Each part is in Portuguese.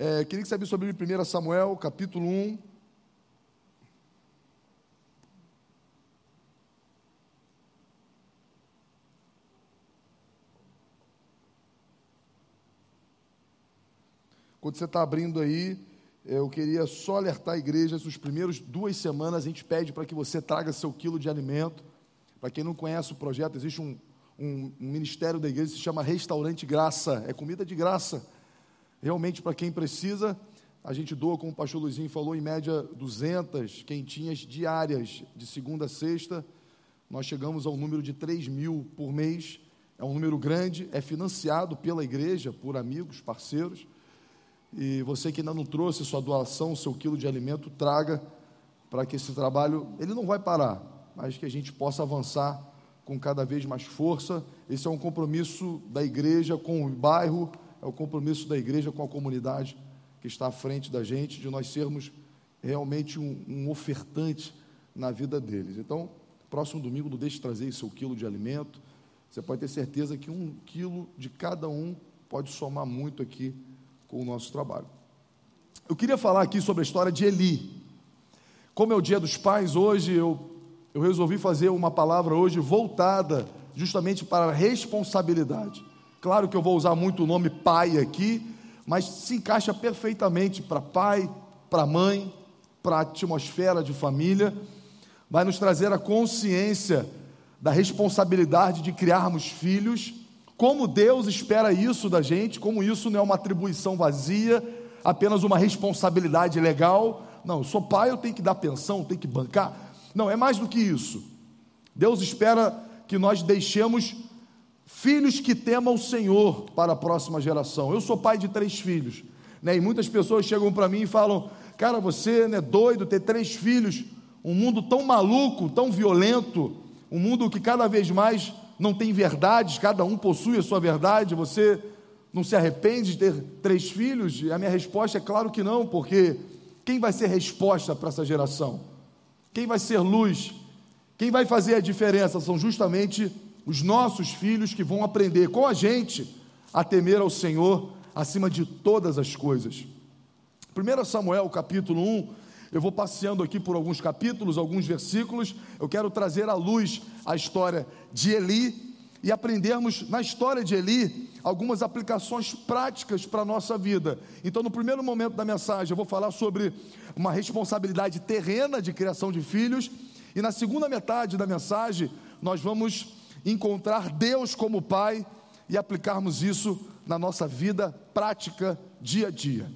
É, queria que você abrisse sobre 1 Samuel, capítulo 1. Quando você está abrindo aí, eu queria só alertar a igreja, essas primeiras duas semanas a gente pede para que você traga seu quilo de alimento. Para quem não conhece o projeto, existe um, um, um ministério da igreja que se chama Restaurante Graça, é comida de graça. Realmente, para quem precisa, a gente doa, como o pastor Luizinho falou, em média 200 quentinhas diárias, de segunda a sexta. Nós chegamos ao número de 3 mil por mês. É um número grande, é financiado pela igreja, por amigos, parceiros. E você que ainda não trouxe sua doação, seu quilo de alimento, traga para que esse trabalho, ele não vai parar, mas que a gente possa avançar com cada vez mais força. Esse é um compromisso da igreja com o bairro, é o compromisso da igreja com a comunidade que está à frente da gente, de nós sermos realmente um, um ofertante na vida deles. Então, próximo domingo, não deixe de trazer seu quilo de alimento. Você pode ter certeza que um quilo de cada um pode somar muito aqui com o nosso trabalho. Eu queria falar aqui sobre a história de Eli. Como é o dia dos pais, hoje eu, eu resolvi fazer uma palavra hoje voltada justamente para a responsabilidade. Claro que eu vou usar muito o nome pai aqui, mas se encaixa perfeitamente para pai, para mãe, para a atmosfera de família. Vai nos trazer a consciência da responsabilidade de criarmos filhos como Deus espera isso da gente, como isso não é uma atribuição vazia, apenas uma responsabilidade legal. Não, eu sou pai, eu tenho que dar pensão, tenho que bancar. Não, é mais do que isso. Deus espera que nós deixemos filhos que temam o Senhor para a próxima geração. Eu sou pai de três filhos, né? E muitas pessoas chegam para mim e falam: "Cara, você é né, doido ter três filhos? Um mundo tão maluco, tão violento, um mundo que cada vez mais não tem verdades, cada um possui a sua verdade, você não se arrepende de ter três filhos? E a minha resposta é claro que não, porque quem vai ser resposta para essa geração? Quem vai ser luz? Quem vai fazer a diferença são justamente os nossos filhos que vão aprender com a gente a temer ao Senhor acima de todas as coisas. 1 Samuel capítulo 1, eu vou passeando aqui por alguns capítulos, alguns versículos. Eu quero trazer à luz a história de Eli e aprendermos na história de Eli algumas aplicações práticas para a nossa vida. Então, no primeiro momento da mensagem, eu vou falar sobre uma responsabilidade terrena de criação de filhos, e na segunda metade da mensagem, nós vamos encontrar Deus como Pai e aplicarmos isso na nossa vida prática dia a dia.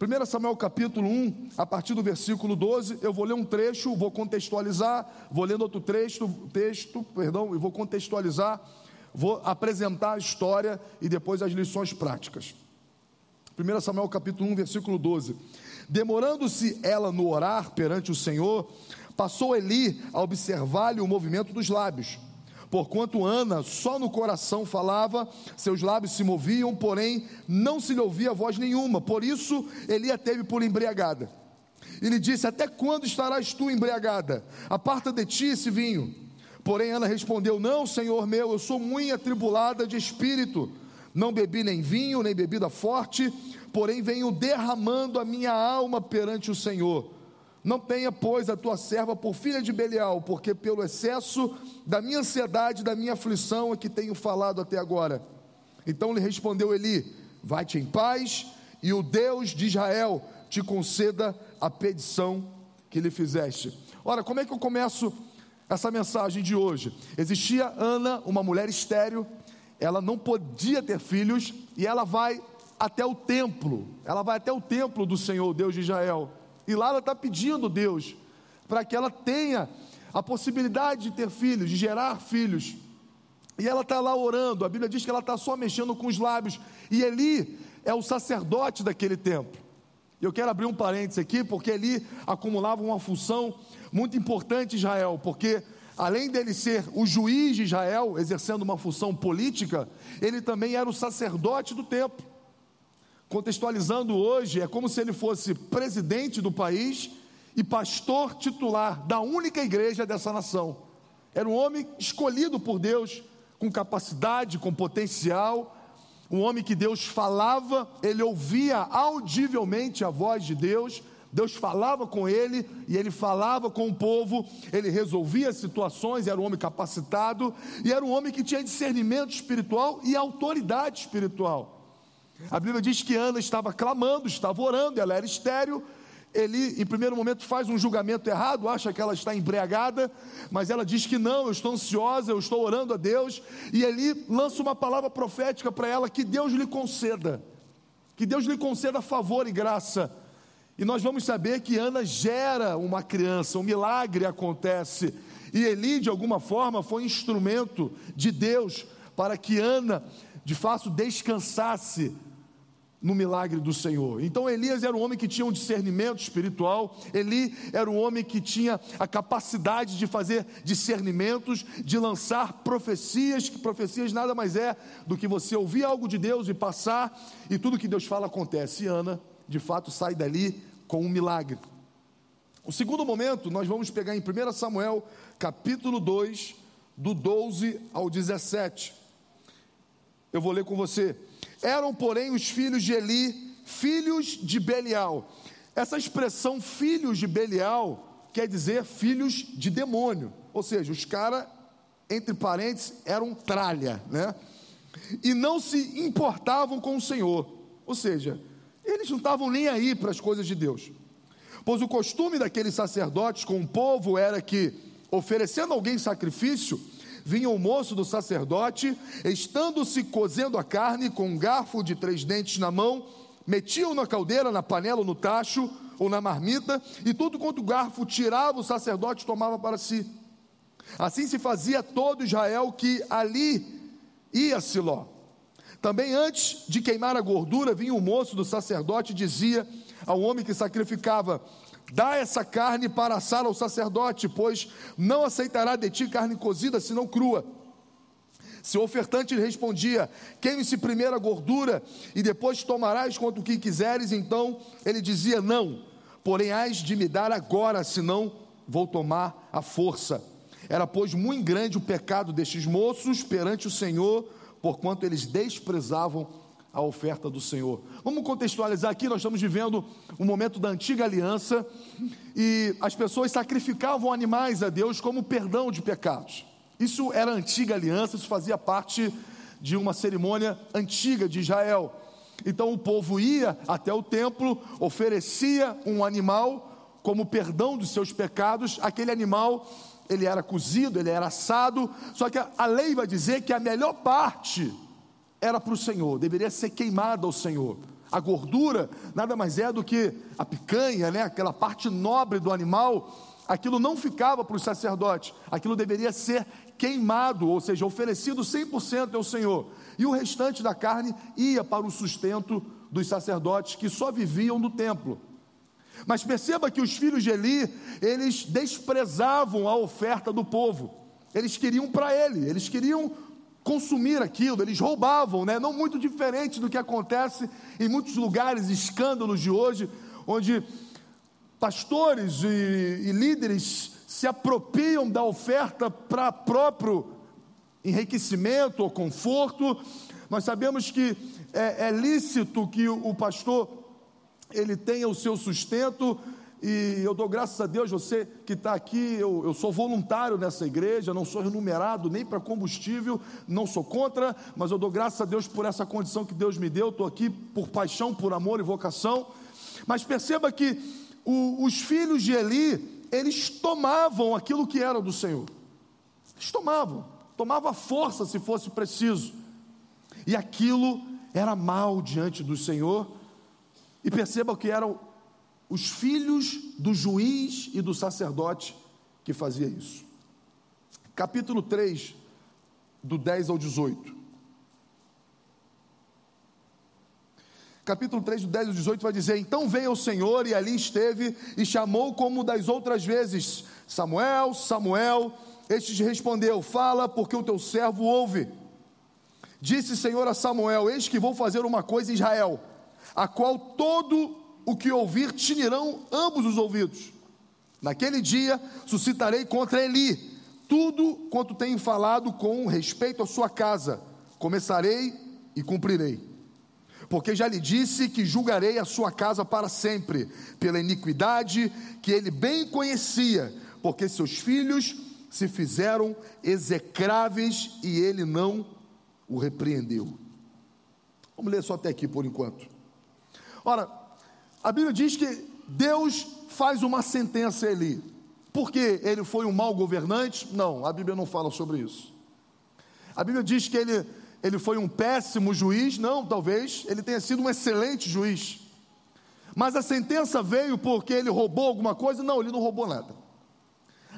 1 Samuel capítulo 1, a partir do versículo 12, eu vou ler um trecho, vou contextualizar, vou lendo outro texto, texto, perdão, e vou contextualizar, vou apresentar a história e depois as lições práticas. 1 Samuel capítulo 1, versículo 12. Demorando-se ela no orar perante o Senhor, passou Eli a observar-lhe o movimento dos lábios. Porquanto Ana só no coração falava, seus lábios se moviam, porém não se lhe ouvia voz nenhuma. Por isso Eli a teve por embriagada. E lhe disse: Até quando estarás tu embriagada? Aparta de ti esse vinho. Porém Ana respondeu: Não, senhor meu, eu sou muito atribulada de espírito. Não bebi nem vinho, nem bebida forte, porém venho derramando a minha alma perante o Senhor. Não tenha, pois, a tua serva por filha de Belial, porque pelo excesso da minha ansiedade, da minha aflição é que tenho falado até agora. Então lhe respondeu Eli: Vai-te em paz, e o Deus de Israel te conceda a petição que lhe fizeste. Ora, como é que eu começo essa mensagem de hoje? Existia Ana, uma mulher estéril, ela não podia ter filhos, e ela vai até o templo, ela vai até o templo do Senhor, Deus de Israel. E lá ela está pedindo Deus para que ela tenha a possibilidade de ter filhos, de gerar filhos. E ela está lá orando, a Bíblia diz que ela está só mexendo com os lábios. E Eli é o sacerdote daquele templo. Eu quero abrir um parênteses aqui, porque Eli acumulava uma função muito importante em Israel, porque além dele ser o juiz de Israel, exercendo uma função política, ele também era o sacerdote do templo. Contextualizando hoje, é como se ele fosse presidente do país e pastor titular da única igreja dessa nação. Era um homem escolhido por Deus, com capacidade, com potencial, um homem que Deus falava, ele ouvia audivelmente a voz de Deus, Deus falava com ele e ele falava com o povo, ele resolvia situações, era um homem capacitado e era um homem que tinha discernimento espiritual e autoridade espiritual. A Bíblia diz que Ana estava clamando, estava orando, ela era estéreo. Ele, em primeiro momento, faz um julgamento errado, acha que ela está embriagada, mas ela diz que não, eu estou ansiosa, eu estou orando a Deus, e ele lança uma palavra profética para ela: que Deus lhe conceda, que Deus lhe conceda favor e graça. E nós vamos saber que Ana gera uma criança, um milagre acontece, e Eli, de alguma forma, foi instrumento de Deus para que Ana, de fato, descansasse no milagre do Senhor. Então Elias era um homem que tinha um discernimento espiritual, Eli era um homem que tinha a capacidade de fazer discernimentos, de lançar profecias, que profecias nada mais é do que você ouvir algo de Deus e passar, e tudo que Deus fala acontece. E Ana, de fato, sai dali com um milagre. O segundo momento, nós vamos pegar em 1 Samuel, capítulo 2, do 12 ao 17. Eu vou ler com você. Eram, porém, os filhos de Eli, filhos de Belial. Essa expressão filhos de Belial quer dizer filhos de demônio. Ou seja, os caras, entre parênteses, eram tralha, né? E não se importavam com o Senhor. Ou seja, eles não estavam nem aí para as coisas de Deus. Pois o costume daqueles sacerdotes com o povo era que, oferecendo alguém sacrifício, vinha o moço do sacerdote, estando-se cozendo a carne com um garfo de três dentes na mão, metiam na caldeira, na panela, no tacho ou na marmita, e tudo quanto o garfo tirava, o sacerdote tomava para si. Assim se fazia todo Israel que ali ia Siló. Também antes de queimar a gordura, vinha o moço do sacerdote e dizia ao homem que sacrificava: Dá essa carne para assar ao sacerdote, pois não aceitará de ti carne cozida, senão crua. Se o ofertante lhe respondia: Queime-se primeiro a gordura, e depois tomarás quanto que quiseres, então ele dizia: Não, porém hás de me dar agora, senão vou tomar a força. Era, pois, muito grande o pecado destes moços perante o Senhor, porquanto eles desprezavam a oferta do Senhor. Vamos contextualizar aqui, nós estamos vivendo um momento da antiga aliança e as pessoas sacrificavam animais a Deus como perdão de pecados. Isso era antiga aliança, isso fazia parte de uma cerimônia antiga de Israel. Então o povo ia até o templo, oferecia um animal como perdão dos seus pecados, aquele animal ele era cozido, ele era assado, só que a lei vai dizer que a melhor parte era para o Senhor, deveria ser queimada ao Senhor. A gordura nada mais é do que a picanha, né? aquela parte nobre do animal, aquilo não ficava para os sacerdotes, aquilo deveria ser queimado, ou seja, oferecido 100% ao Senhor, e o restante da carne ia para o sustento dos sacerdotes que só viviam no templo. Mas perceba que os filhos de Eli, eles desprezavam a oferta do povo, eles queriam para ele, eles queriam consumir aquilo, eles roubavam, né? não muito diferente do que acontece em muitos lugares, escândalos de hoje, onde pastores e, e líderes se apropriam da oferta para próprio enriquecimento ou conforto. Nós sabemos que é, é lícito que o, o pastor ele tenha o seu sustento e eu dou graças a Deus, você que está aqui, eu, eu, sou voluntário nessa igreja, não sou remunerado nem para combustível, não sou contra, mas eu dou graças a Deus por essa condição que Deus me deu, estou aqui por paixão, por amor e vocação. Mas perceba que o, os filhos de Eli, eles tomavam aquilo que era do Senhor, eles tomavam, tomavam força se fosse preciso, e aquilo era mal diante do Senhor, e perceba que era os filhos do juiz e do sacerdote que fazia isso. Capítulo 3, do 10 ao 18. Capítulo 3, do 10 ao 18 vai dizer: Então veio o Senhor e ali esteve e chamou como das outras vezes: Samuel, Samuel. Este respondeu: Fala, porque o teu servo ouve. Disse o Senhor a Samuel: Eis que vou fazer uma coisa em Israel, a qual todo o que ouvir tinirão ambos os ouvidos. Naquele dia suscitarei contra Eli tudo quanto tenho falado com respeito à sua casa. Começarei e cumprirei. Porque já lhe disse que julgarei a sua casa para sempre, pela iniquidade que ele bem conhecia, porque seus filhos se fizeram execráveis e ele não o repreendeu. Vamos ler só até aqui por enquanto. Ora, a Bíblia diz que Deus faz uma sentença a Eli. Porque ele foi um mau governante? Não, a Bíblia não fala sobre isso. A Bíblia diz que ele, ele foi um péssimo juiz? Não, talvez ele tenha sido um excelente juiz. Mas a sentença veio porque ele roubou alguma coisa? Não, ele não roubou nada.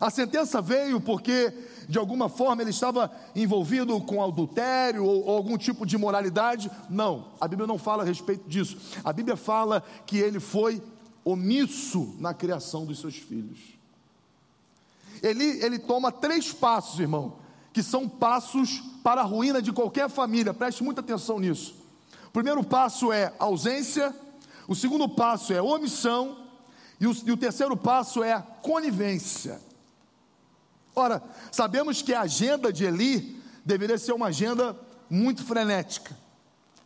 A sentença veio porque, de alguma forma, ele estava envolvido com adultério ou, ou, algum tipo de imoralidade. Não, a Bíblia não fala a respeito disso. A Bíblia fala que ele foi omisso na criação dos seus filhos. Ele, ele toma três passos, irmão, que são passos para a ruína de qualquer família. Preste muita atenção nisso. O primeiro passo é ausência, o segundo passo é omissão, e o, e o terceiro passo é conivência. Ora, sabemos que a agenda de Eli deveria ser uma agenda muito frenética,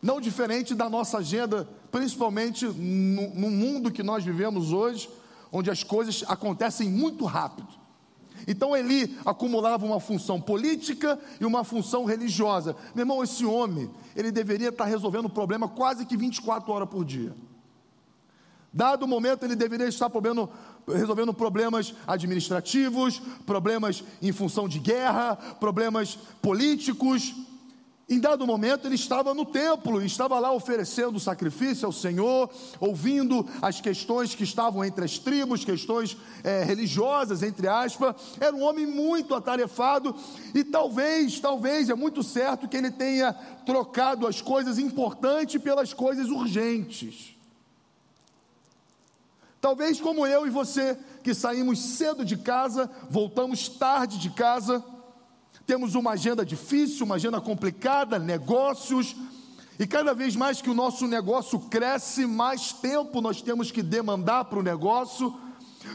não diferente da nossa agenda, principalmente no, no mundo que nós vivemos hoje, onde as coisas acontecem muito rápido. Então Eli acumulava uma função política e uma função religiosa. Meu irmão, esse homem, ele deveria estar resolvendo o problema quase que 24 horas por dia. Dado o momento, ele deveria estar resolvendo, resolvendo problemas administrativos, problemas em função de guerra, problemas políticos. Em dado momento, ele estava no templo, estava lá oferecendo sacrifício ao Senhor, ouvindo as questões que estavam entre as tribos, questões é, religiosas, entre aspas. Era um homem muito atarefado e talvez, talvez, é muito certo que ele tenha trocado as coisas importantes pelas coisas urgentes. Talvez como eu e você, que saímos cedo de casa, voltamos tarde de casa, temos uma agenda difícil, uma agenda complicada, negócios, e cada vez mais que o nosso negócio cresce, mais tempo nós temos que demandar para o negócio.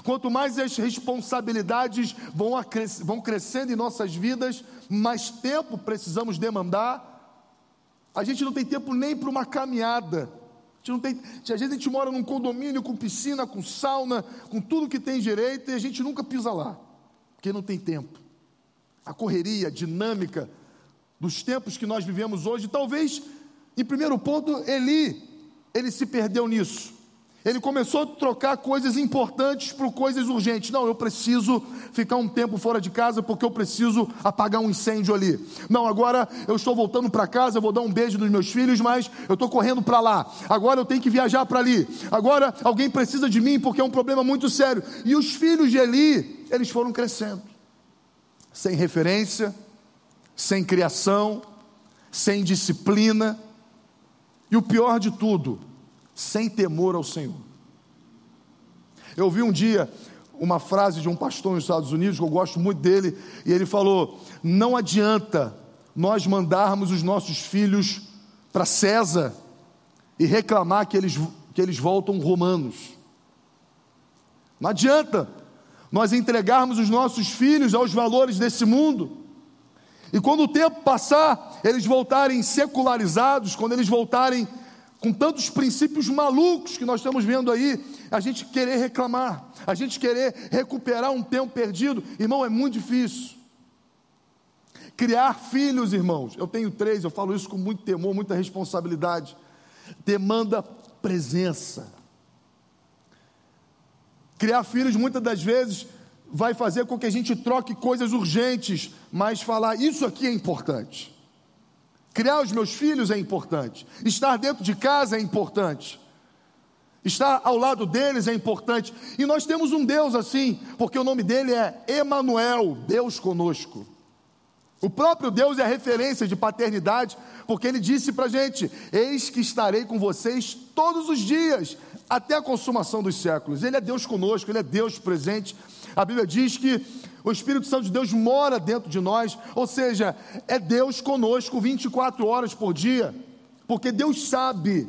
Quanto mais as responsabilidades vão, vão crescendo em nossas vidas, mais tempo precisamos demandar. A gente não tem tempo nem para uma caminhada gente não tem, às vezes a gente mora num condomínio com piscina, com sauna, com tudo que tem direito e a gente nunca pisa lá, porque não tem tempo. A correria, a dinâmica dos tempos que nós vivemos hoje, talvez, em primeiro ponto, Eli, ele se perdeu nisso. Ele começou a trocar coisas importantes por coisas urgentes. Não, eu preciso ficar um tempo fora de casa porque eu preciso apagar um incêndio ali. Não, agora eu estou voltando para casa, eu vou dar um beijo nos meus filhos, mas eu estou correndo para lá. Agora eu tenho que viajar para ali. Agora alguém precisa de mim porque é um problema muito sério. E os filhos de Eli, eles foram crescendo. Sem referência, sem criação, sem disciplina. E o pior de tudo, sem temor ao Senhor. Eu ouvi um dia uma frase de um pastor nos Estados Unidos, que eu gosto muito dele, e ele falou: Não adianta nós mandarmos os nossos filhos para César e reclamar que eles, que eles voltam romanos. Não adianta nós entregarmos os nossos filhos aos valores desse mundo. E quando o tempo passar, eles voltarem secularizados, quando eles voltarem com tantos princípios malucos que nós estamos vendo aí, a gente querer reclamar, a gente querer recuperar um tempo perdido, irmão, é muito difícil. Criar filhos, irmãos, eu tenho três, eu falo isso com muito temor, muita responsabilidade, demanda presença. Criar filhos, muitas das vezes, vai fazer com que a gente troque coisas urgentes, mas falar isso aqui é importante. Criar os meus filhos é importante. Estar dentro de casa é importante. Estar ao lado deles é importante. E nós temos um Deus assim, porque o nome dele é Emanuel, Deus conosco. O próprio Deus é referência de paternidade, porque ele disse para a gente: Eis que estarei com vocês todos os dias, até a consumação dos séculos. Ele é Deus conosco, ele é Deus presente. A Bíblia diz que o Espírito Santo de Deus mora dentro de nós, ou seja, é Deus conosco 24 horas por dia, porque Deus sabe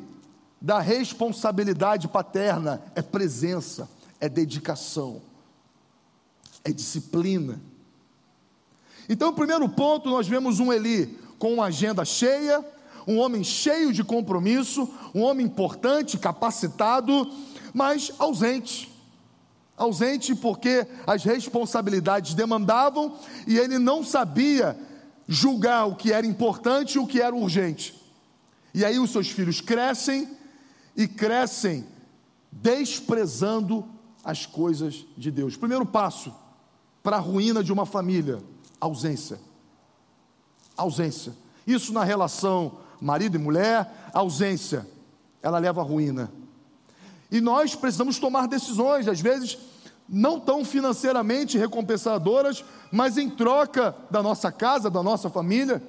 da responsabilidade paterna, é presença, é dedicação, é disciplina. Então, o primeiro ponto, nós vemos um Eli com uma agenda cheia, um homem cheio de compromisso, um homem importante, capacitado, mas ausente. Ausente porque as responsabilidades demandavam e ele não sabia julgar o que era importante e o que era urgente. E aí os seus filhos crescem e crescem desprezando as coisas de Deus. Primeiro passo para a ruína de uma família: ausência. Ausência. Isso na relação marido e mulher, ausência, ela leva à ruína. E nós precisamos tomar decisões, às vezes não tão financeiramente recompensadoras, mas em troca da nossa casa, da nossa família.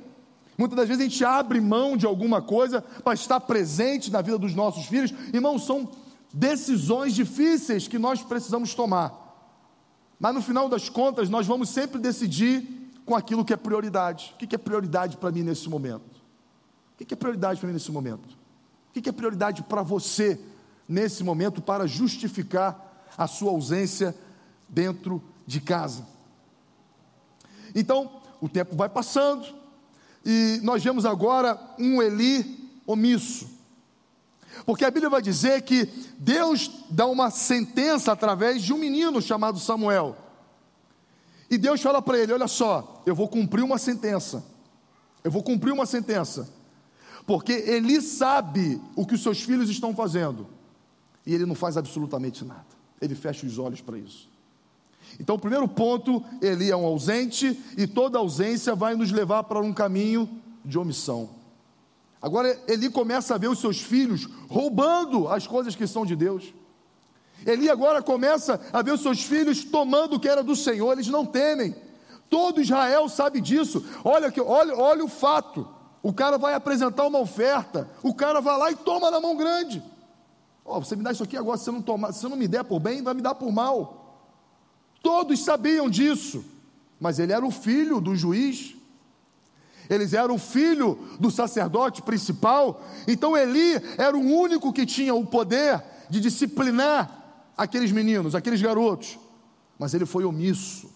Muitas das vezes a gente abre mão de alguma coisa para estar presente na vida dos nossos filhos. Irmãos, são decisões difíceis que nós precisamos tomar. Mas no final das contas, nós vamos sempre decidir com aquilo que é prioridade. O que é prioridade para mim nesse momento? O que é prioridade para mim nesse momento? O que é prioridade para você nesse momento para justificar a sua ausência dentro de casa? Então, o tempo vai passando e nós vemos agora um Eli omisso. Porque a Bíblia vai dizer que Deus dá uma sentença através de um menino chamado Samuel. E Deus fala para ele: Olha só, eu vou cumprir uma sentença. Eu vou cumprir uma sentença porque ele sabe o que os seus filhos estão fazendo e ele não faz absolutamente nada. Ele fecha os olhos para isso. Então, o primeiro ponto, ele é um ausente e toda ausência vai nos levar para um caminho de omissão. Agora, ele começa a ver os seus filhos roubando as coisas que são de Deus. Ele agora começa a ver os seus filhos tomando o que era do Senhor, eles não temem. Todo Israel sabe disso. Olha, olha, olha o fato. O cara vai apresentar uma oferta, o cara vai lá e toma na mão grande. Oh, você me dá isso aqui agora, se você não tomar, se você não me der por bem, vai me dar por mal. Todos sabiam disso, mas ele era o filho do juiz. Eles eram o filho do sacerdote principal. Então Eli era o único que tinha o poder de disciplinar aqueles meninos, aqueles garotos. Mas ele foi omisso.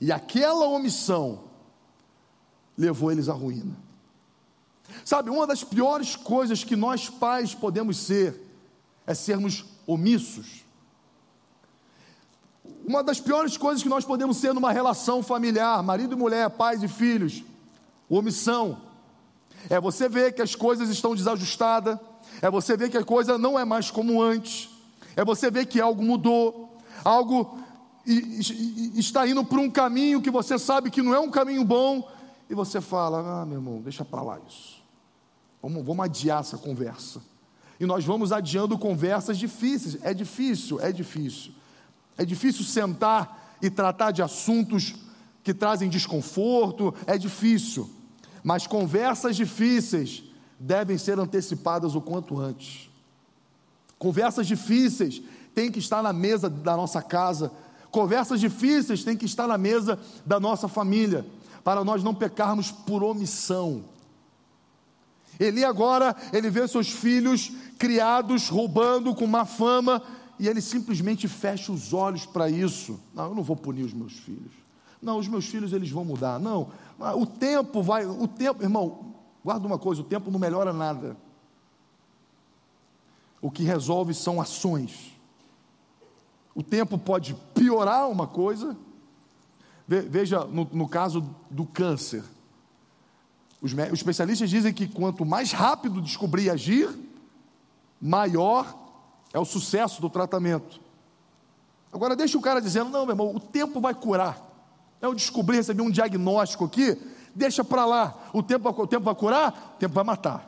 E aquela omissão levou eles à ruína. Sabe, uma das piores coisas que nós pais podemos ser é sermos omissos. Uma das piores coisas que nós podemos ser numa relação familiar, marido e mulher, pais e filhos, omissão. É você ver que as coisas estão desajustadas, é você ver que a coisa não é mais como antes, é você ver que algo mudou, algo está indo por um caminho que você sabe que não é um caminho bom, e você fala: Ah, meu irmão, deixa para lá isso. Vamos, vamos adiar essa conversa. E nós vamos adiando conversas difíceis. É difícil, é difícil. É difícil sentar e tratar de assuntos que trazem desconforto, é difícil. Mas conversas difíceis devem ser antecipadas o quanto antes. Conversas difíceis têm que estar na mesa da nossa casa. Conversas difíceis têm que estar na mesa da nossa família para nós não pecarmos por omissão. Eli agora, ele vê seus filhos criados roubando com má fama e ele simplesmente fecha os olhos para isso. Não, eu não vou punir os meus filhos. Não, os meus filhos eles vão mudar. Não, o tempo vai, o tempo, irmão, guarda uma coisa, o tempo não melhora nada. O que resolve são ações. O tempo pode piorar uma coisa, Veja no, no caso do câncer. Os, os especialistas dizem que quanto mais rápido descobrir e agir, maior é o sucesso do tratamento. Agora deixa o cara dizendo, não, meu irmão, o tempo vai curar. Eu descobri, recebi um diagnóstico aqui, deixa para lá. O tempo, o tempo vai curar, o tempo vai matar.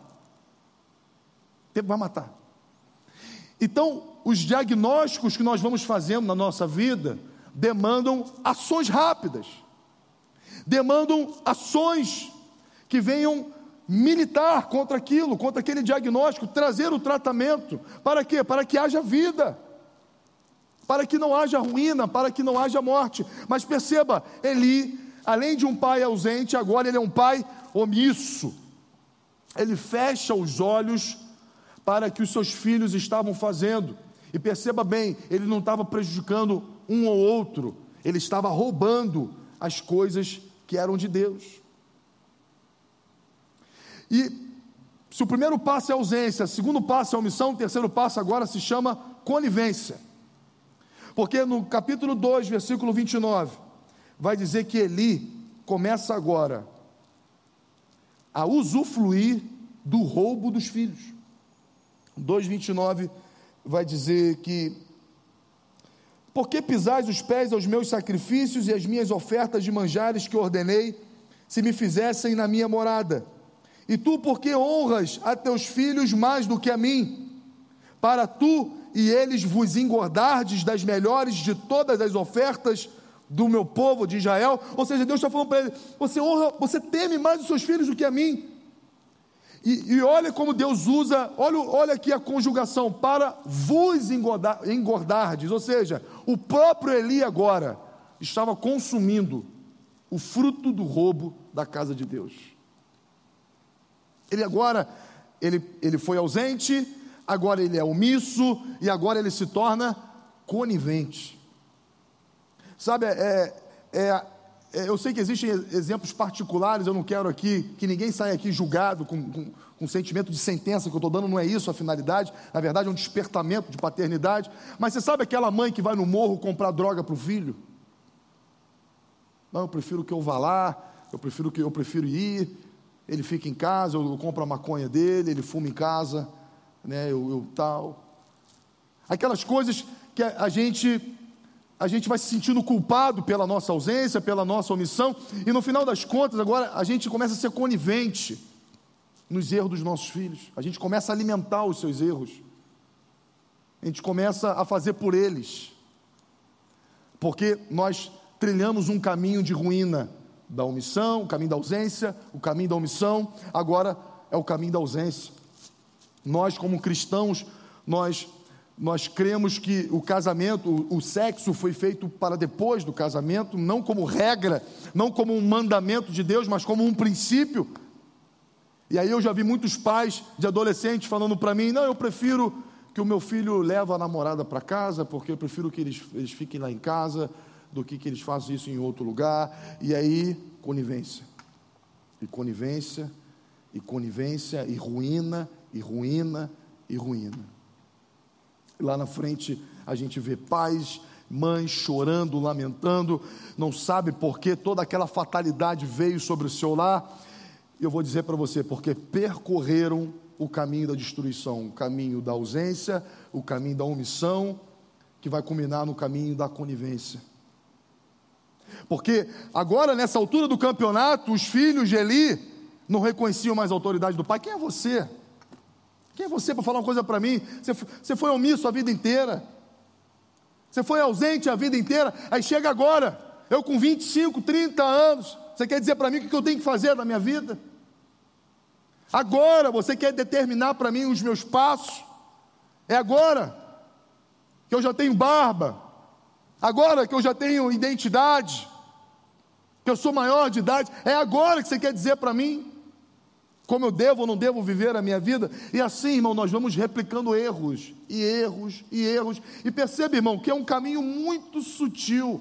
O tempo vai matar. Então, os diagnósticos que nós vamos fazendo na nossa vida, demandam ações rápidas, demandam ações que venham militar contra aquilo, contra aquele diagnóstico, trazer o tratamento. Para quê? Para que haja vida, para que não haja ruína, para que não haja morte. Mas perceba, Eli, além de um pai ausente, agora ele é um pai omisso. Ele fecha os olhos para que os seus filhos estavam fazendo. E perceba bem, ele não estava prejudicando um ou outro, ele estava roubando as coisas que eram de Deus. E se o primeiro passo é ausência, o segundo passo é omissão, o terceiro passo agora se chama conivência. Porque no capítulo 2, versículo 29, vai dizer que Eli começa agora a usufruir do roubo dos filhos. 2,29 vai dizer que por que pisais os pés aos meus sacrifícios e às minhas ofertas de manjares que ordenei, se me fizessem na minha morada? E tu, por que honras a teus filhos mais do que a mim? Para tu e eles vos engordardes das melhores de todas as ofertas do meu povo de Israel. Ou seja, Deus está falando para ele: você honra, você teme mais os seus filhos do que a mim. E, e olha como Deus usa, olha, olha aqui a conjugação, para vos engordar, engordardes, ou seja, o próprio Eli agora estava consumindo o fruto do roubo da casa de Deus. Ele agora, ele, ele foi ausente, agora ele é omisso e agora ele se torna conivente. Sabe, é, é, é, eu sei que existem exemplos particulares, eu não quero aqui que ninguém saia aqui julgado com, com, com sentimento de sentença que eu estou dando, não é isso a finalidade, na verdade é um despertamento de paternidade. Mas você sabe aquela mãe que vai no morro comprar droga para o filho? Não, eu prefiro que eu vá lá, eu prefiro que eu prefiro ir, ele fica em casa, eu, eu compro a maconha dele, ele fuma em casa, né, eu, eu tal. Aquelas coisas que a, a gente a gente vai se sentindo culpado pela nossa ausência, pela nossa omissão, e no final das contas, agora a gente começa a ser conivente nos erros dos nossos filhos, a gente começa a alimentar os seus erros, a gente começa a fazer por eles, porque nós trilhamos um caminho de ruína da omissão, o caminho da ausência, o caminho da omissão, agora é o caminho da ausência. Nós, como cristãos, nós nós cremos que o casamento, o sexo foi feito para depois do casamento, não como regra, não como um mandamento de Deus, mas como um princípio. E aí eu já vi muitos pais de adolescentes falando para mim: não, eu prefiro que o meu filho leve a namorada para casa, porque eu prefiro que eles, eles fiquem lá em casa do que que eles façam isso em outro lugar. E aí, conivência. E conivência, e conivência, e ruína, e ruína, e ruína. Lá na frente a gente vê pais, mães chorando, lamentando, não sabe por que toda aquela fatalidade veio sobre o seu lar. Eu vou dizer para você, porque percorreram o caminho da destruição, o caminho da ausência, o caminho da omissão, que vai culminar no caminho da conivência. Porque agora, nessa altura do campeonato, os filhos de Eli não reconheciam mais a autoridade do pai. Quem é você? Quem é você para falar uma coisa para mim? Você, você foi omisso a vida inteira. Você foi ausente a vida inteira. Aí chega agora, eu com 25, 30 anos. Você quer dizer para mim o que eu tenho que fazer na minha vida? Agora você quer determinar para mim os meus passos? É agora que eu já tenho barba, agora que eu já tenho identidade, que eu sou maior de idade, é agora que você quer dizer para mim? como eu devo ou não devo viver a minha vida. E assim, irmão, nós vamos replicando erros, e erros, e erros. E percebe, irmão, que é um caminho muito sutil.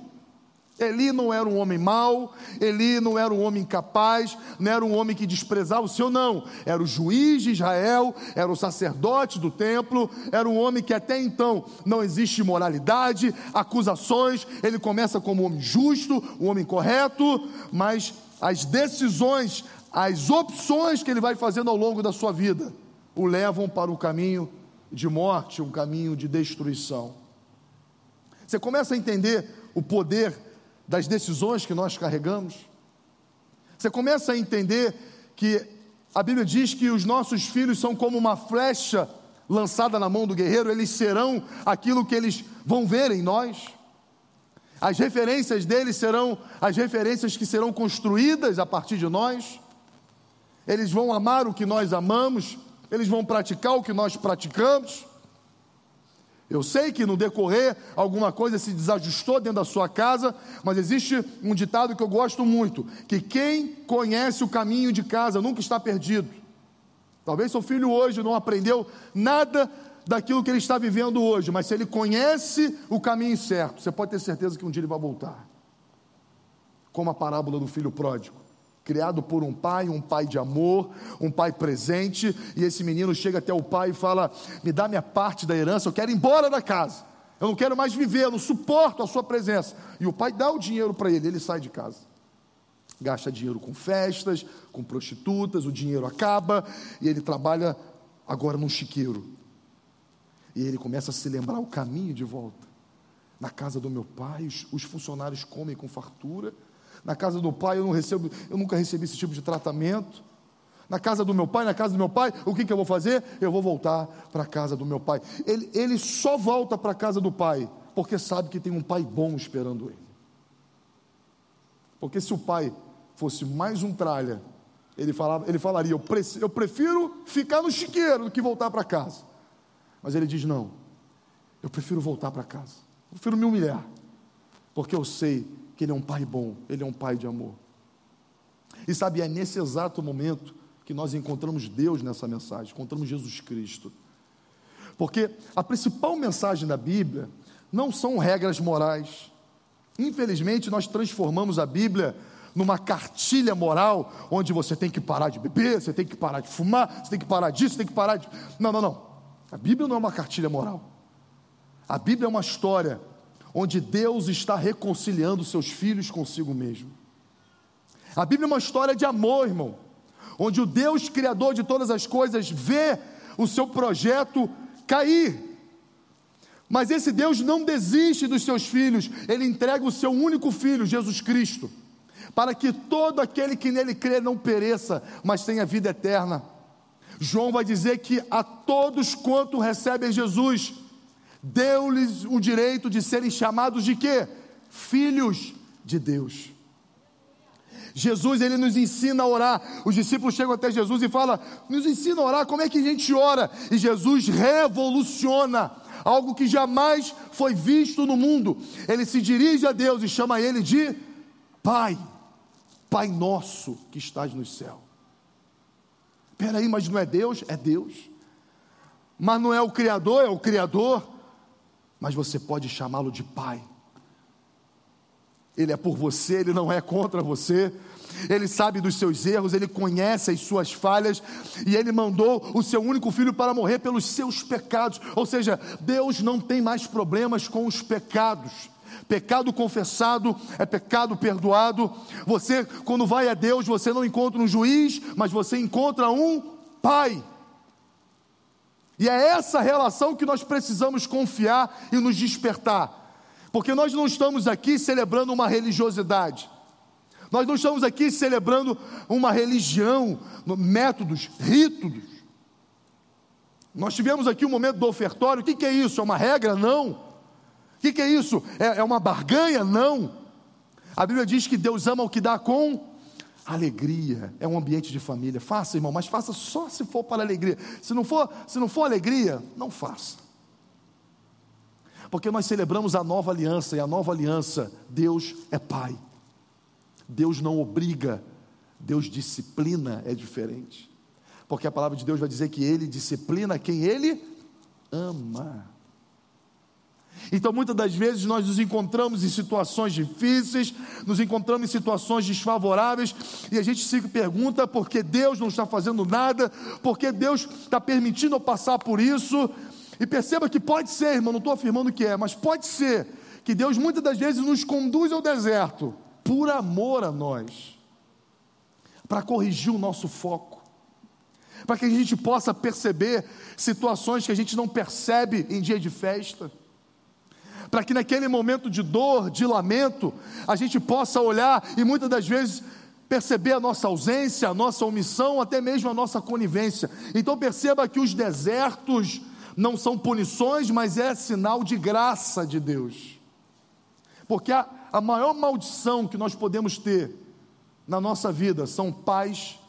Eli não era um homem mau, Eli não era um homem incapaz, não era um homem que desprezava o Senhor, não. Era o juiz de Israel, era o sacerdote do templo, era um homem que até então não existe moralidade, acusações. Ele começa como um homem justo, um homem correto, mas as decisões as opções que ele vai fazendo ao longo da sua vida o levam para o caminho de morte, um caminho de destruição. Você começa a entender o poder das decisões que nós carregamos. Você começa a entender que a Bíblia diz que os nossos filhos são como uma flecha lançada na mão do guerreiro, eles serão aquilo que eles vão ver em nós. As referências deles serão as referências que serão construídas a partir de nós eles vão amar o que nós amamos, eles vão praticar o que nós praticamos. Eu sei que no decorrer alguma coisa se desajustou dentro da sua casa, mas existe um ditado que eu gosto muito: que quem conhece o caminho de casa nunca está perdido. Talvez seu filho hoje não aprendeu nada daquilo que ele está vivendo hoje, mas se ele conhece o caminho certo, você pode ter certeza que um dia ele vai voltar. Como a parábola do filho pródigo. Criado por um pai, um pai de amor, um pai presente, e esse menino chega até o pai e fala: Me dá minha parte da herança, eu quero ir embora da casa, eu não quero mais viver, eu não suporto a sua presença. E o pai dá o dinheiro para ele, ele sai de casa. Gasta dinheiro com festas, com prostitutas, o dinheiro acaba, e ele trabalha agora num chiqueiro. E ele começa a se lembrar o caminho de volta. Na casa do meu pai, os, os funcionários comem com fartura na casa do pai eu não recebo, eu nunca recebi esse tipo de tratamento. Na casa do meu pai, na casa do meu pai, o que, que eu vou fazer? Eu vou voltar para a casa do meu pai. Ele, ele só volta para a casa do pai, porque sabe que tem um pai bom esperando ele. Porque se o pai fosse mais um tralha, ele, falava, ele falaria: eu, pre, eu prefiro ficar no chiqueiro do que voltar para casa. Mas ele diz: não, eu prefiro voltar para casa, eu prefiro me humilhar, porque eu sei que Ele é um Pai bom, Ele é um Pai de amor. E sabe, é nesse exato momento que nós encontramos Deus nessa mensagem, encontramos Jesus Cristo. Porque a principal mensagem da Bíblia não são regras morais. Infelizmente, nós transformamos a Bíblia numa cartilha moral, onde você tem que parar de beber, você tem que parar de fumar, você tem que parar disso, você tem que parar de. Não, não, não. A Bíblia não é uma cartilha moral. A Bíblia é uma história onde Deus está reconciliando seus filhos consigo mesmo. A Bíblia é uma história de amor, irmão, onde o Deus Criador de todas as coisas vê o seu projeto cair. Mas esse Deus não desiste dos seus filhos, ele entrega o seu único filho, Jesus Cristo, para que todo aquele que nele crê não pereça, mas tenha vida eterna. João vai dizer que a todos quanto recebem Jesus, deu-lhes o direito de serem chamados de quê? Filhos de Deus. Jesus ele nos ensina a orar. Os discípulos chegam até Jesus e falam: "Nos ensina a orar, como é que a gente ora?" E Jesus revoluciona algo que jamais foi visto no mundo. Ele se dirige a Deus e chama ele de Pai. Pai nosso que estás no céu. Espera aí, mas não é Deus? É Deus. Mas não é o Criador, é o Criador mas você pode chamá-lo de Pai. Ele é por você, ele não é contra você. Ele sabe dos seus erros, ele conhece as suas falhas e ele mandou o seu único filho para morrer pelos seus pecados. Ou seja, Deus não tem mais problemas com os pecados. Pecado confessado é pecado perdoado. Você, quando vai a Deus, você não encontra um juiz, mas você encontra um pai. E é essa relação que nós precisamos confiar e nos despertar. Porque nós não estamos aqui celebrando uma religiosidade. Nós não estamos aqui celebrando uma religião, métodos, ritos. Nós tivemos aqui um momento do ofertório. O que, é isso? É uma regra? Não. O que, que é isso? É, é uma barganha? Não. A Bíblia diz que Deus ama o que dá com Alegria é um ambiente de família. Faça, irmão, mas faça só se for para alegria. Se não for, se não for alegria, não faça. Porque nós celebramos a nova aliança e a nova aliança, Deus é Pai. Deus não obriga, Deus disciplina, é diferente. Porque a palavra de Deus vai dizer que ele disciplina quem ele ama. Então, muitas das vezes, nós nos encontramos em situações difíceis, nos encontramos em situações desfavoráveis, e a gente se pergunta por que Deus não está fazendo nada, por que Deus está permitindo eu passar por isso. E perceba que pode ser, irmão, não estou afirmando que é, mas pode ser que Deus muitas das vezes nos conduz ao deserto, por amor a nós, para corrigir o nosso foco, para que a gente possa perceber situações que a gente não percebe em dia de festa para que naquele momento de dor, de lamento, a gente possa olhar e muitas das vezes perceber a nossa ausência, a nossa omissão, até mesmo a nossa conivência. Então perceba que os desertos não são punições, mas é sinal de graça de Deus. Porque a, a maior maldição que nós podemos ter na nossa vida são pais,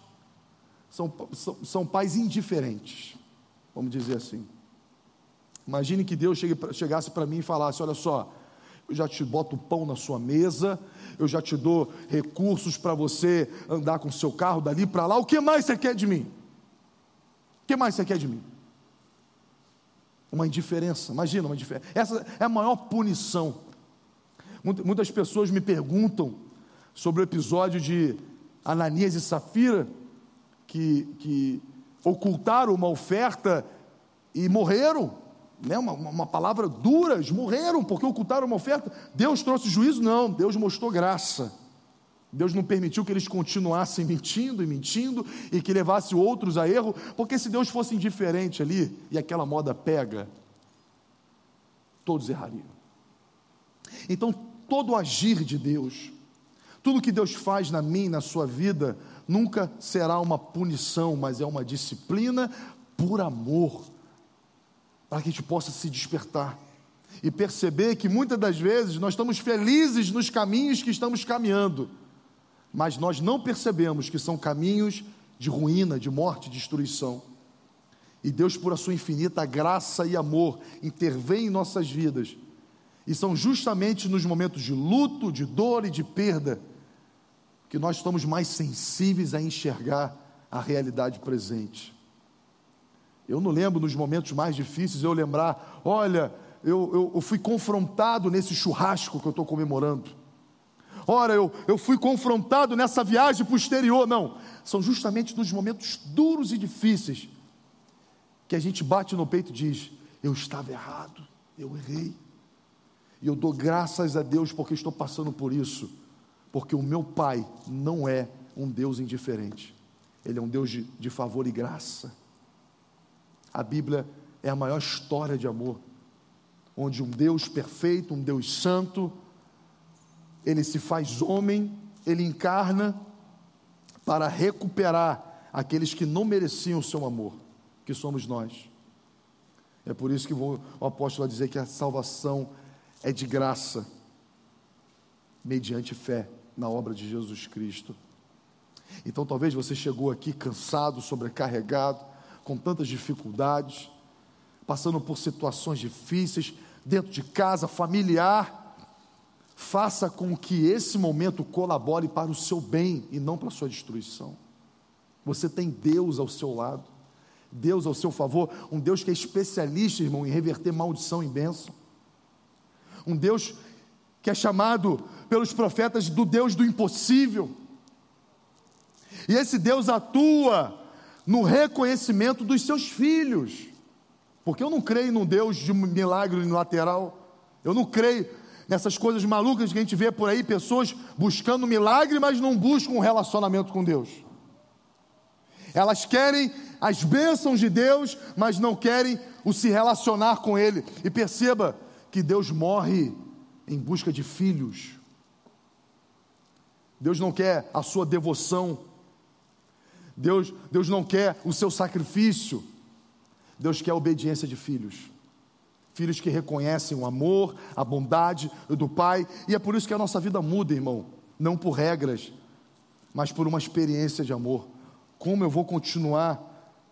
são, são, são pais indiferentes, vamos dizer assim. Imagine que Deus chegasse para mim e falasse: Olha só, eu já te boto pão na sua mesa, eu já te dou recursos para você andar com o seu carro dali para lá, o que mais você quer de mim? O que mais você quer de mim? Uma indiferença, imagina uma indiferença. Essa é a maior punição. Muitas pessoas me perguntam sobre o episódio de Ananias e Safira, que, que ocultaram uma oferta e morreram, né? uma, uma palavra dura, morreram porque ocultaram uma oferta. Deus trouxe juízo? Não, Deus mostrou graça. Deus não permitiu que eles continuassem mentindo e mentindo e que levasse outros a erro, porque se Deus fosse indiferente ali e aquela moda pega, todos errariam. Então, todo o agir de Deus, tudo que Deus faz na e na sua vida, nunca será uma punição, mas é uma disciplina por amor, para que a gente possa se despertar e perceber que muitas das vezes nós estamos felizes nos caminhos que estamos caminhando mas nós não percebemos que são caminhos de ruína, de morte, de destruição. E Deus, por a sua infinita graça e amor, intervém em nossas vidas. E são justamente nos momentos de luto, de dor e de perda que nós estamos mais sensíveis a enxergar a realidade presente. Eu não lembro nos momentos mais difíceis eu lembrar, olha, eu, eu, eu fui confrontado nesse churrasco que eu estou comemorando ora, eu, eu fui confrontado nessa viagem posterior. Não, são justamente nos momentos duros e difíceis que a gente bate no peito e diz: Eu estava errado, eu errei. E eu dou graças a Deus porque estou passando por isso, porque o meu Pai não é um Deus indiferente, Ele é um Deus de, de favor e graça. A Bíblia é a maior história de amor, onde um Deus perfeito, um Deus santo, ele se faz homem, ele encarna para recuperar aqueles que não mereciam o seu amor, que somos nós. É por isso que o apóstolo vai dizer que a salvação é de graça, mediante fé na obra de Jesus Cristo. Então talvez você chegou aqui cansado, sobrecarregado, com tantas dificuldades, passando por situações difíceis, dentro de casa, familiar, faça com que esse momento colabore para o seu bem e não para a sua destruição. Você tem Deus ao seu lado, Deus ao seu favor, um Deus que é especialista, irmão, em reverter maldição em bênção. Um Deus que é chamado pelos profetas do Deus do impossível. E esse Deus atua no reconhecimento dos seus filhos. Porque eu não creio num Deus de milagre unilateral. Eu não creio nessas coisas malucas que a gente vê por aí, pessoas buscando milagre, mas não buscam um relacionamento com Deus. Elas querem as bênçãos de Deus, mas não querem o se relacionar com Ele. E perceba que Deus morre em busca de filhos. Deus não quer a sua devoção. Deus, Deus não quer o seu sacrifício. Deus quer a obediência de filhos filhos que reconhecem o amor, a bondade do Pai, e é por isso que a nossa vida muda, irmão, não por regras, mas por uma experiência de amor. Como eu vou continuar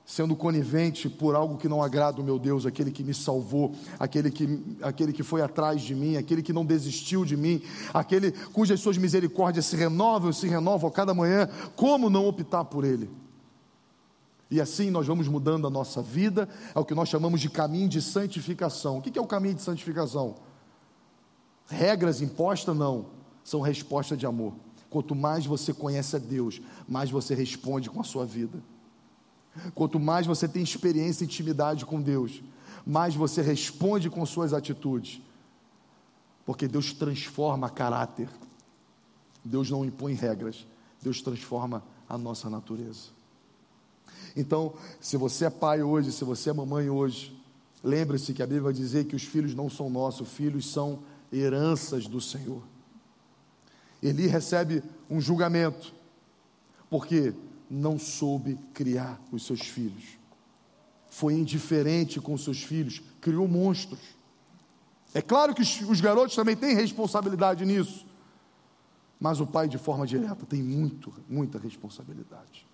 sendo conivente por algo que não agrada o meu Deus, aquele que me salvou, aquele que, aquele que foi atrás de mim, aquele que não desistiu de mim, aquele cujas suas misericórdias se renovam, se renovam a cada manhã, como não optar por ele? E assim nós vamos mudando a nossa vida, é o que nós chamamos de caminho de santificação. O que é o caminho de santificação? Regras impostas? Não, são resposta de amor. Quanto mais você conhece a Deus, mais você responde com a sua vida. Quanto mais você tem experiência e intimidade com Deus, mais você responde com suas atitudes. Porque Deus transforma caráter. Deus não impõe regras. Deus transforma a nossa natureza. Então, se você é pai hoje, se você é mamãe hoje, lembre-se que a Bíblia vai dizer que os filhos não são nossos, filhos são heranças do Senhor. Eli recebe um julgamento, porque não soube criar os seus filhos. Foi indiferente com os seus filhos, criou monstros. É claro que os, os garotos também têm responsabilidade nisso, mas o pai, de forma direta, tem muito, muita responsabilidade.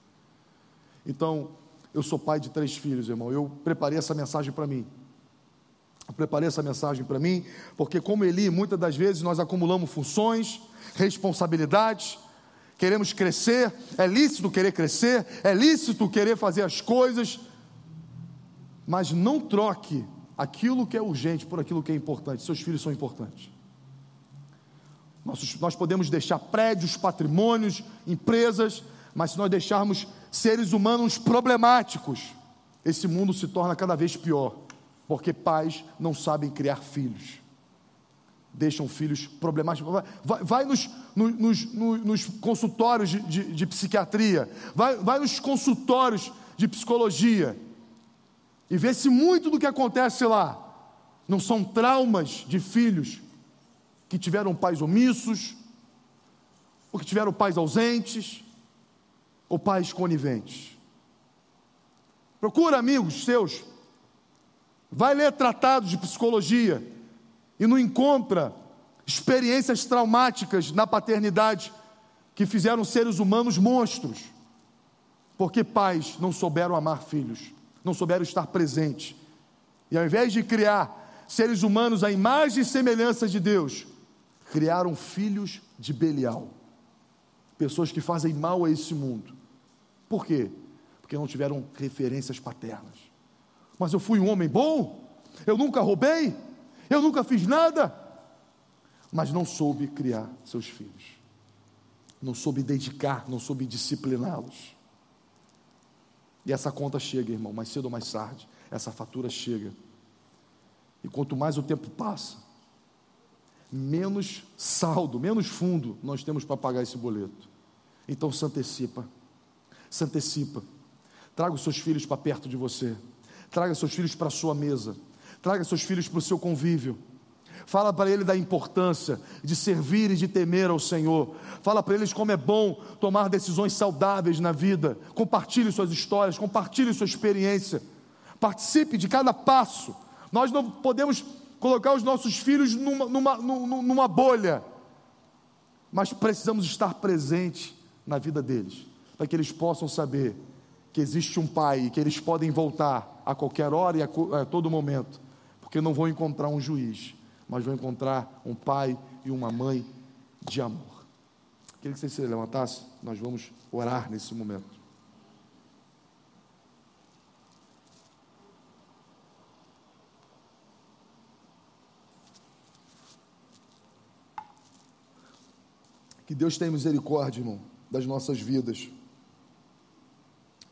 Então, eu sou pai de três filhos, irmão. Eu preparei essa mensagem para mim. Eu preparei essa mensagem para mim, porque, como Eli, muitas das vezes nós acumulamos funções, responsabilidades, queremos crescer, é lícito querer crescer, é lícito querer fazer as coisas, mas não troque aquilo que é urgente por aquilo que é importante. Seus filhos são importantes. Nós, nós podemos deixar prédios, patrimônios, empresas, mas se nós deixarmos seres humanos problemáticos, esse mundo se torna cada vez pior, porque pais não sabem criar filhos. Deixam filhos problemáticos. Vai, vai nos, nos, nos, nos, consultórios de, de, de psiquiatria, vai, vai nos consultórios de psicologia e vê se muito do que acontece lá não são traumas de filhos que tiveram pais omissos, ou que tiveram pais ausentes, ou pais coniventes. Procura amigos seus, vai ler tratados de psicologia e não encontra experiências traumáticas na paternidade que fizeram seres humanos monstros, porque pais não souberam amar filhos, não souberam estar presentes, e ao invés de criar seres humanos à imagem e semelhança de Deus, criaram filhos de Belial, pessoas que fazem mal a esse mundo. Por quê? Porque não tiveram referências paternas. Mas eu fui um homem bom, eu nunca roubei, eu nunca fiz nada, mas não soube criar seus filhos, não soube dedicar, não soube discipliná-los. E essa conta chega, irmão, mais cedo ou mais tarde, essa fatura chega. E quanto mais o tempo passa, menos saldo, menos fundo nós temos para pagar esse boleto. Então se antecipa, se antecipa. Traga os seus filhos para perto de você, traga seus filhos para a sua mesa, traga seus filhos para o seu convívio. Fala para ele da importância de servir e de temer ao Senhor. Fala para eles como é bom tomar decisões saudáveis na vida. Compartilhe suas histórias, compartilhe sua experiência. Participe de cada passo nós não podemos colocar os nossos filhos numa, numa, numa bolha, mas precisamos estar presentes na vida deles, para que eles possam saber que existe um pai e que eles podem voltar a qualquer hora e a, a todo momento, porque não vão encontrar um juiz, mas vão encontrar um pai e uma mãe de amor. Queria que você se levantasse, nós vamos orar nesse momento. Que Deus tenha misericórdia, irmão, das nossas vidas.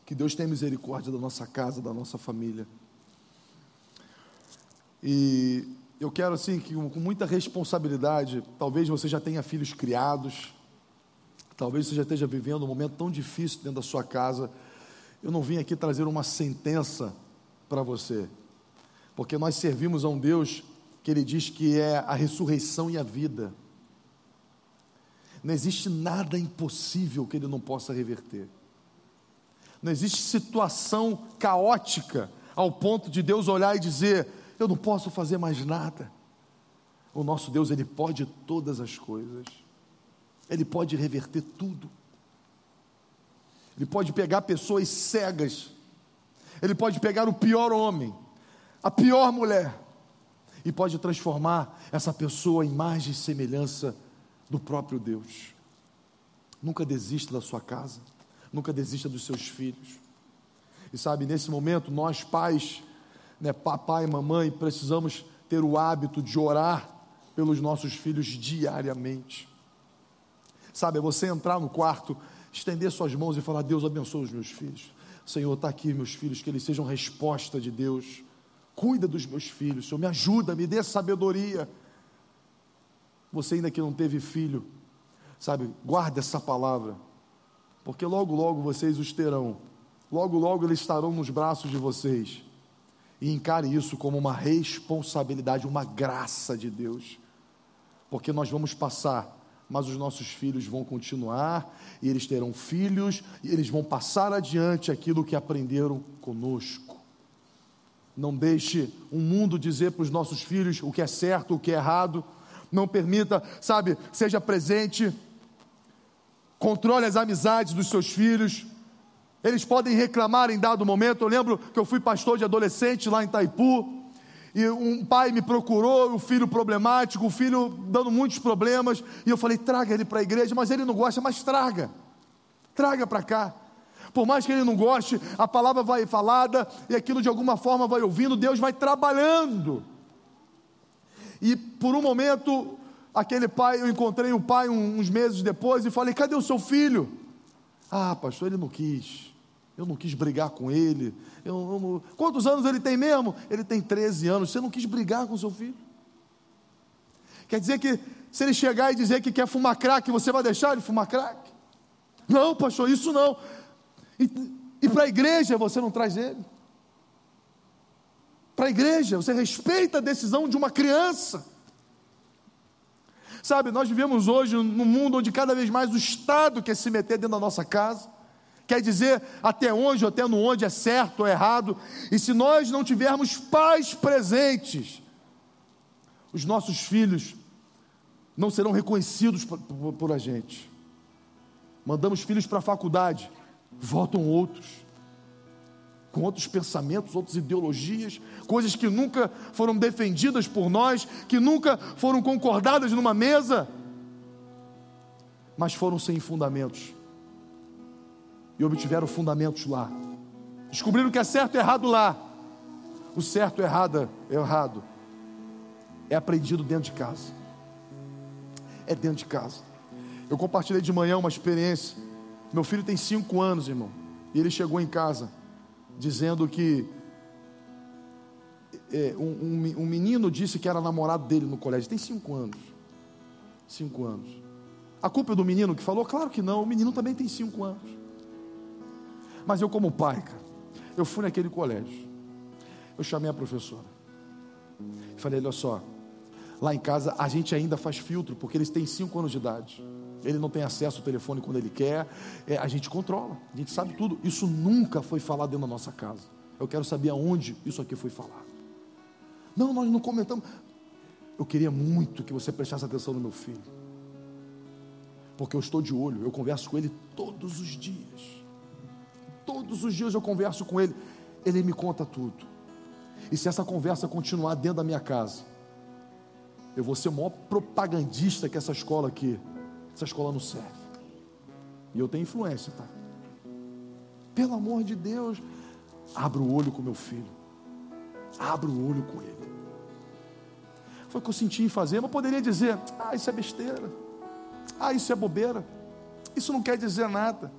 Que Deus tenha misericórdia da nossa casa, da nossa família. E eu quero, assim, que com muita responsabilidade, talvez você já tenha filhos criados, talvez você já esteja vivendo um momento tão difícil dentro da sua casa. Eu não vim aqui trazer uma sentença para você, porque nós servimos a um Deus que Ele diz que é a ressurreição e a vida. Não existe nada impossível que ele não possa reverter. Não existe situação caótica ao ponto de Deus olhar e dizer: Eu não posso fazer mais nada. O nosso Deus, ele pode todas as coisas. Ele pode reverter tudo. Ele pode pegar pessoas cegas. Ele pode pegar o pior homem, a pior mulher, e pode transformar essa pessoa em imagem e semelhança do próprio Deus. Nunca desista da sua casa, nunca desista dos seus filhos. E sabe, nesse momento, nós pais, né, papai e mamãe, precisamos ter o hábito de orar pelos nossos filhos diariamente. Sabe, é você entrar no quarto, estender suas mãos e falar: Deus abençoe os meus filhos. Senhor, está aqui meus filhos, que eles sejam resposta de Deus. Cuida dos meus filhos, Senhor, me ajuda, me dê sabedoria você ainda que não teve filho, sabe, guarde essa palavra, porque logo, logo vocês os terão, logo, logo eles estarão nos braços de vocês. E encare isso como uma responsabilidade, uma graça de Deus, porque nós vamos passar, mas os nossos filhos vão continuar, e eles terão filhos, e eles vão passar adiante aquilo que aprenderam conosco. Não deixe o mundo dizer para os nossos filhos o que é certo, o que é errado não permita, sabe, seja presente, controle as amizades dos seus filhos. Eles podem reclamar em dado momento. Eu lembro que eu fui pastor de adolescente lá em Taipu. E um pai me procurou, um filho problemático, um filho dando muitos problemas. E eu falei: traga ele para a igreja. Mas ele não gosta, mas traga. Traga para cá. Por mais que ele não goste, a palavra vai falada e aquilo de alguma forma vai ouvindo, Deus vai trabalhando. E por um momento, aquele pai, eu encontrei o pai uns meses depois e falei: cadê o seu filho? Ah, pastor, ele não quis. Eu não quis brigar com ele. Eu, eu Quantos anos ele tem mesmo? Ele tem 13 anos. Você não quis brigar com seu filho? Quer dizer que se ele chegar e dizer que quer fumar crack, você vai deixar ele fumar crack? Não, pastor, isso não. E, e para a igreja você não traz ele? Para a igreja, você respeita a decisão de uma criança. Sabe, nós vivemos hoje num mundo onde cada vez mais o Estado quer se meter dentro da nossa casa, quer dizer até onde ou até no onde é certo ou errado, e se nós não tivermos pais presentes, os nossos filhos não serão reconhecidos por, por, por a gente. Mandamos filhos para a faculdade, voltam outros com outros pensamentos, outras ideologias, coisas que nunca foram defendidas por nós, que nunca foram concordadas numa mesa, mas foram sem fundamentos e obtiveram fundamentos lá. Descobriram que é certo e errado lá. O certo e errado, errado é aprendido dentro de casa. É dentro de casa. Eu compartilhei de manhã uma experiência. Meu filho tem cinco anos, irmão. E ele chegou em casa dizendo que é, um, um, um, menino disse que era namorado dele no colégio. Tem cinco anos. Cinco anos. A culpa é do menino que falou? Claro que não. O menino também tem cinco anos. Mas eu, como pai, cara, eu fui naquele colégio. Eu chamei a professora. Falei: olha só, lá em casa a gente ainda faz filtro, porque eles têm cinco anos de idade ele não tem acesso ao telefone quando ele quer, é, a gente controla, a gente sabe tudo. Isso nunca foi falado dentro da nossa casa. Eu quero saber aonde isso aqui foi falado. Não, nós não comentamos. Eu queria muito que você prestasse atenção no meu filho, porque eu estou de olho, eu converso com ele todos os dias. Todos os dias eu converso com ele, ele me conta tudo. E se essa conversa continuar dentro da minha casa, eu vou ser o maior propagandista que essa escola aqui essa escola não serve. E eu tenho influência, tá? Pelo amor de Deus, abra o olho com meu filho. Abra o olho com ele. Foi o que eu senti em fazer, mas poderia dizer: ah, isso é besteira. Ah, isso é bobeira. Isso não quer dizer nada.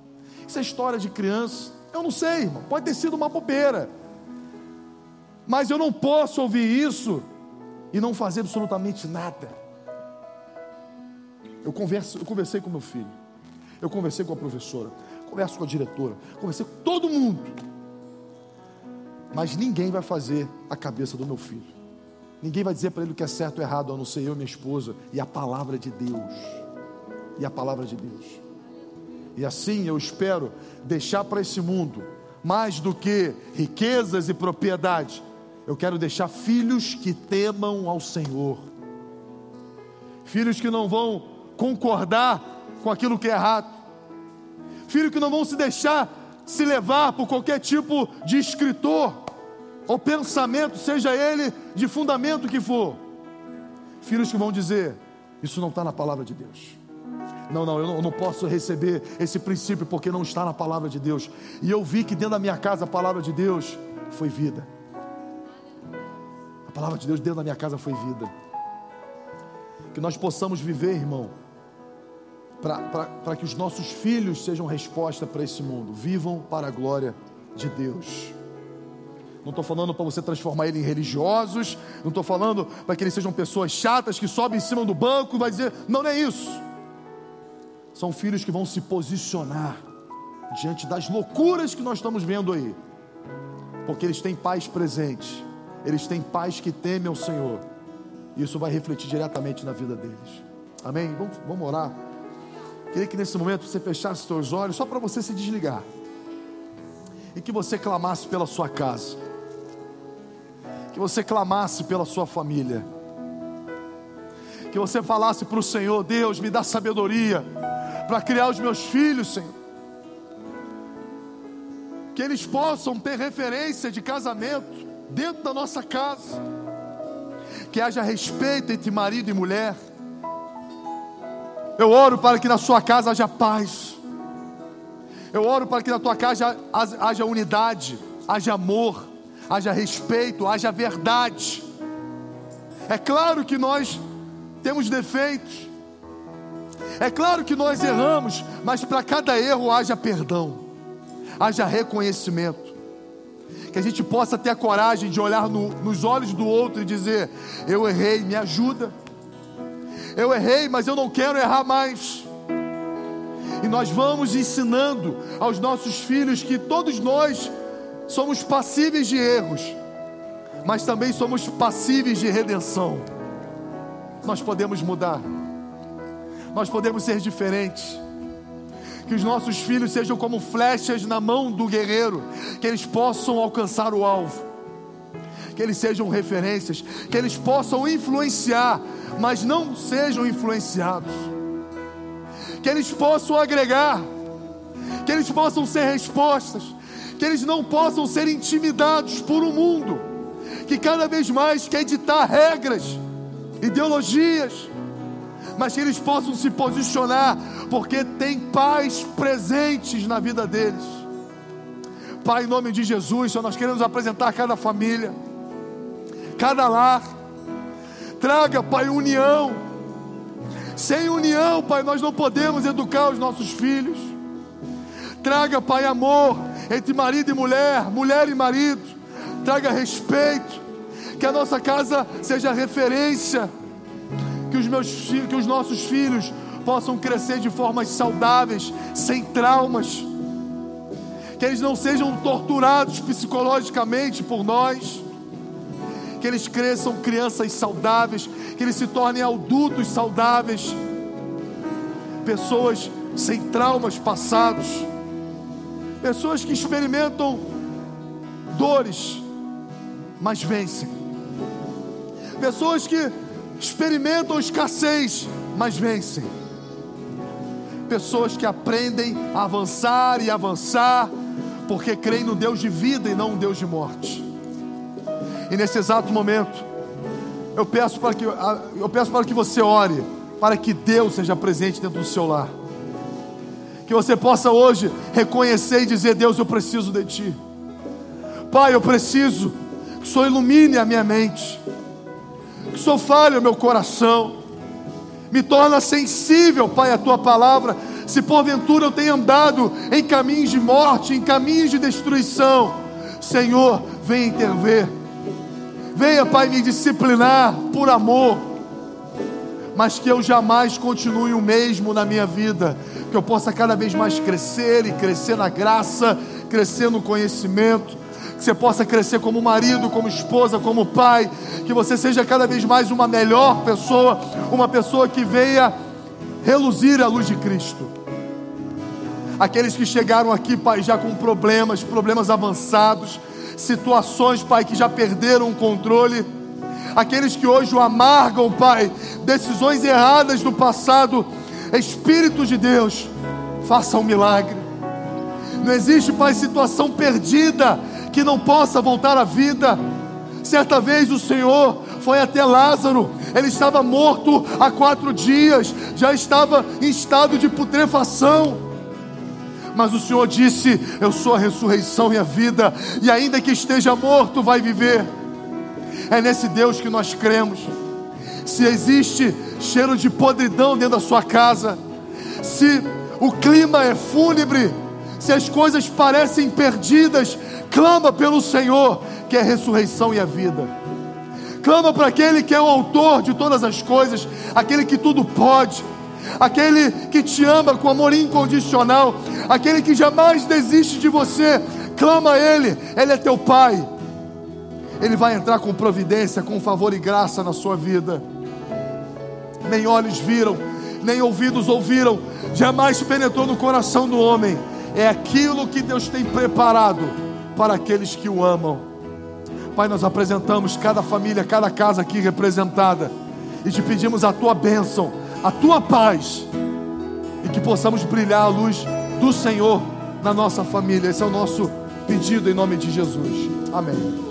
Isso é história de criança. Eu não sei, irmão. Pode ter sido uma bobeira. Mas eu não posso ouvir isso e não fazer absolutamente nada. Eu, converso, eu conversei com meu filho, eu conversei com a professora, converso com a diretora, conversei com todo mundo. Mas ninguém vai fazer a cabeça do meu filho. Ninguém vai dizer para ele o que é certo ou errado, a não ser eu minha esposa e a palavra de Deus. E a palavra de Deus. E assim eu espero deixar para esse mundo mais do que riquezas e propriedade. Eu quero deixar filhos que temam ao Senhor. Filhos que não vão concordar com aquilo que é errado. Filhos que não vão se deixar se levar por qualquer tipo de escritor ou pensamento, seja ele de fundamento que for. Filhos que vão dizer: Isso não está na palavra de Deus. Não, não, eu não, posso receber esse princípio porque não está na palavra de Deus. E eu vi que dentro da minha casa a palavra de Deus foi vida. A palavra de Deus dentro da minha casa foi vida. Que nós possamos viver, irmão, para que os nossos filhos sejam resposta para esse mundo, vivam para a glória de Deus. Não estou falando para você transformar eles em religiosos, não estou falando para que eles sejam pessoas chatas que sobem em cima do banco e vai dizer, não, não é isso. São filhos que vão se posicionar diante das loucuras que nós estamos vendo aí, porque eles têm pais presentes, eles têm pais que temem ao Senhor, e isso vai refletir diretamente na vida deles. Amém? Vamos, vamos orar. Queria que nesse momento você fechasse seus olhos só para você se desligar. E que você clamasse pela sua casa. Que você clamasse pela sua família. Que você falasse para o Senhor: Deus, me dá sabedoria para criar os meus filhos, Senhor. Que eles possam ter referência de casamento dentro da nossa casa. Que haja respeito entre marido e mulher eu oro para que na sua casa haja paz. Eu oro para que na tua casa haja unidade, haja amor, haja respeito, haja verdade. É claro que nós temos defeitos. É claro que nós erramos, mas para cada erro haja perdão, haja reconhecimento. Que a gente possa ter a coragem de olhar no, nos olhos do outro e dizer: Eu errei, me ajuda. Eu errei, mas eu não quero errar mais. E nós vamos ensinando aos nossos filhos que todos nós somos passíveis de erros, mas também somos passíveis de redenção. Nós podemos mudar, nós podemos ser diferentes. Que os nossos filhos sejam como flechas na mão do guerreiro, que eles possam alcançar o alvo, que eles sejam referências, que eles possam influenciar, mas não sejam influenciados, que eles possam agregar, que eles possam ser respostas, que eles não possam ser intimidados por um mundo que cada vez mais quer ditar regras, ideologias, mas que eles possam se posicionar, porque tem paz presentes na vida deles. Pai, em nome de Jesus, Senhor, nós queremos apresentar cada família, cada lar. Traga, Pai, união. Sem união, Pai, nós não podemos educar os nossos filhos. Traga, Pai, amor entre marido e mulher, mulher e marido. Traga respeito. Que a nossa casa seja referência. Que os, meus, que os nossos filhos possam crescer de formas saudáveis, sem traumas. Que eles não sejam torturados psicologicamente por nós. Que eles cresçam crianças saudáveis. Que eles se tornem adultos saudáveis. Pessoas sem traumas passados Pessoas que experimentam dores, mas vencem. Pessoas que experimentam escassez, mas vencem. Pessoas que aprendem a avançar e avançar, porque creem no Deus de vida e não no Deus de morte. E nesse exato momento, eu peço para que, eu peço para que você ore, para que Deus seja presente dentro do seu lar que você possa hoje reconhecer e dizer: Deus, eu preciso de Ti. Pai, eu preciso que o Senhor ilumine a minha mente, que fale o meu coração, me torna sensível, Pai, à Tua palavra. Se porventura eu tenho andado em caminhos de morte, em caminhos de destruição, Senhor, venha intervir. Venha, Pai, me disciplinar por amor, mas que eu jamais continue o mesmo na minha vida, que eu possa cada vez mais crescer e crescer na graça, crescer no conhecimento, que você possa crescer como marido, como esposa, como pai, que você seja cada vez mais uma melhor pessoa, uma pessoa que venha reluzir a luz de Cristo. Aqueles que chegaram aqui, Pai, já com problemas, problemas avançados, situações, Pai, que já perderam o controle. Aqueles que hoje o amargam, Pai, decisões erradas do passado Espírito de Deus, faça um milagre. Não existe, Pai, situação perdida que não possa voltar à vida. Certa vez o Senhor foi até Lázaro, ele estava morto há quatro dias, já estava em estado de putrefação. Mas o Senhor disse: Eu sou a ressurreição e a vida, e ainda que esteja morto, vai viver. É nesse Deus que nós cremos se existe cheiro de podridão dentro da sua casa, se o clima é fúnebre, se as coisas parecem perdidas, clama pelo Senhor, que é a ressurreição e a vida. Clama para aquele que é o autor de todas as coisas, aquele que tudo pode, aquele que te ama com amor incondicional, aquele que jamais desiste de você. Clama a Ele, Ele é teu Pai. Ele vai entrar com providência, com favor e graça na sua vida nem olhos viram, nem ouvidos ouviram, jamais penetrou no coração do homem. É aquilo que Deus tem preparado para aqueles que o amam. Pai, nós apresentamos cada família, cada casa aqui representada e te pedimos a tua bênção, a tua paz e que possamos brilhar a luz do Senhor na nossa família. Esse é o nosso pedido em nome de Jesus. Amém.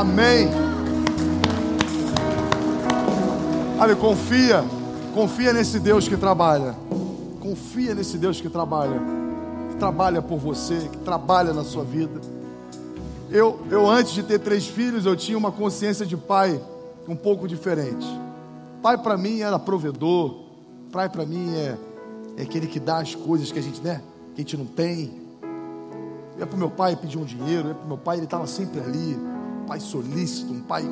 Amém. Olha, confia. Confia nesse Deus que trabalha. Confia nesse Deus que trabalha. Que trabalha por você, que trabalha na sua vida. Eu, eu antes de ter três filhos, eu tinha uma consciência de pai um pouco diferente. Pai para mim era provedor. Pai para mim é, é aquele que dá as coisas que a gente, né, que a gente não tem. Eu ia para meu pai pedir um dinheiro, eu ia para meu pai, ele estava sempre ali. Pai solícito, um pai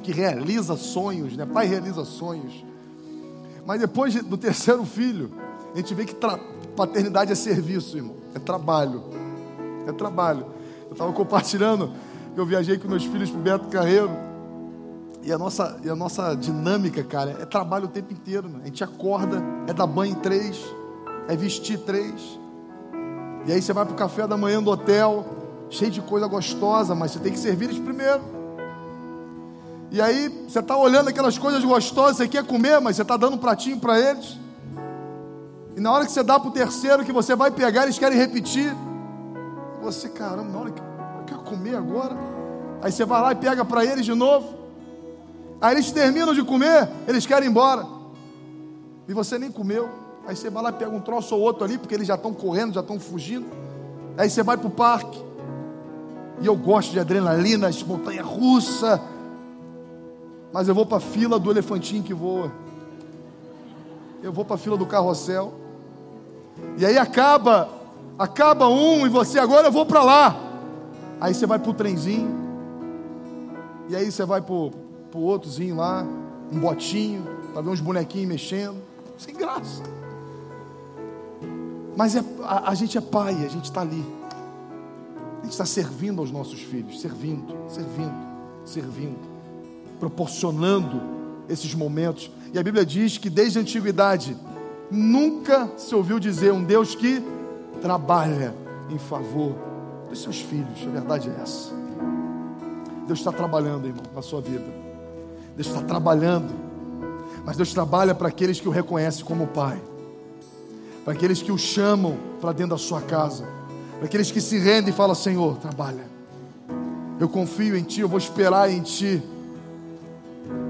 que realiza sonhos, né? Pai realiza sonhos. Mas depois de- do terceiro filho, a gente vê que paternidade é serviço, irmão. É trabalho. É trabalho. Eu estava compartilhando que eu viajei com meus filhos para o Beto Carreiro. E a, nossa, e a nossa dinâmica, cara, é trabalho o tempo inteiro. né? A gente acorda, é dar banho em três, é vestir três. E aí você vai para o café da manhã do hotel, cheio de coisa gostosa, mas você tem que servir eles primeiro. E aí você está olhando aquelas coisas gostosas, você quer comer, mas você está dando um pratinho para eles. E na hora que você dá para o terceiro, que você vai pegar, eles querem repetir. Você, caramba, na hora que eu quero comer agora. Aí você vai lá e pega para eles de novo. Aí eles terminam de comer, eles querem ir embora. E você nem comeu. Aí você vai lá e pega um troço ou outro ali, porque eles já estão correndo, já estão fugindo. Aí você vai para o parque. E eu gosto de adrenalina, de montanha russa. Mas eu vou para a fila do elefantinho que voa. Eu vou para a fila do carrossel. E aí acaba, acaba um e você agora eu vou para lá. Aí você vai para o trenzinho. E aí você vai para o outrozinho lá, um botinho, para ver uns bonequinhos mexendo. Sem graça. Mas é, a, a gente é pai, a gente está ali. Gente está servindo aos nossos filhos, servindo, servindo, servindo, proporcionando esses momentos. E a Bíblia diz que desde a antiguidade nunca se ouviu dizer um Deus que trabalha em favor dos seus filhos. A verdade é essa. Deus está trabalhando, irmão, na sua vida. Deus está trabalhando. Mas Deus trabalha para aqueles que o reconhecem como Pai. Para aqueles que o chamam para dentro da sua casa. Para aqueles que se rendem e falam: Senhor, trabalha. Eu confio em Ti, eu vou esperar em Ti.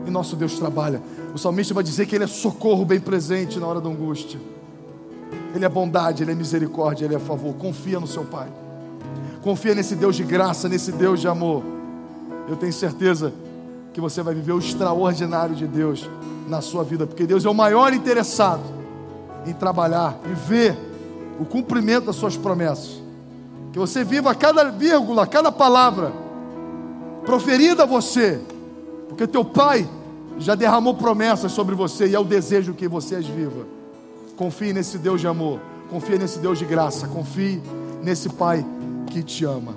E nosso Deus trabalha. O salmista vai dizer que Ele é socorro bem presente na hora da angústia. Ele é bondade, Ele é misericórdia, Ele é favor. Confia no seu Pai. Confia nesse Deus de graça, nesse Deus de amor. Eu tenho certeza que você vai viver o extraordinário de Deus na sua vida, porque Deus é o maior interessado em trabalhar e ver o cumprimento das suas promessas. Que você viva cada vírgula, cada palavra proferida a você, porque teu pai já derramou promessas sobre você e é o desejo que você as viva. Confie nesse Deus de amor, confie nesse Deus de graça, confie nesse Pai que te ama.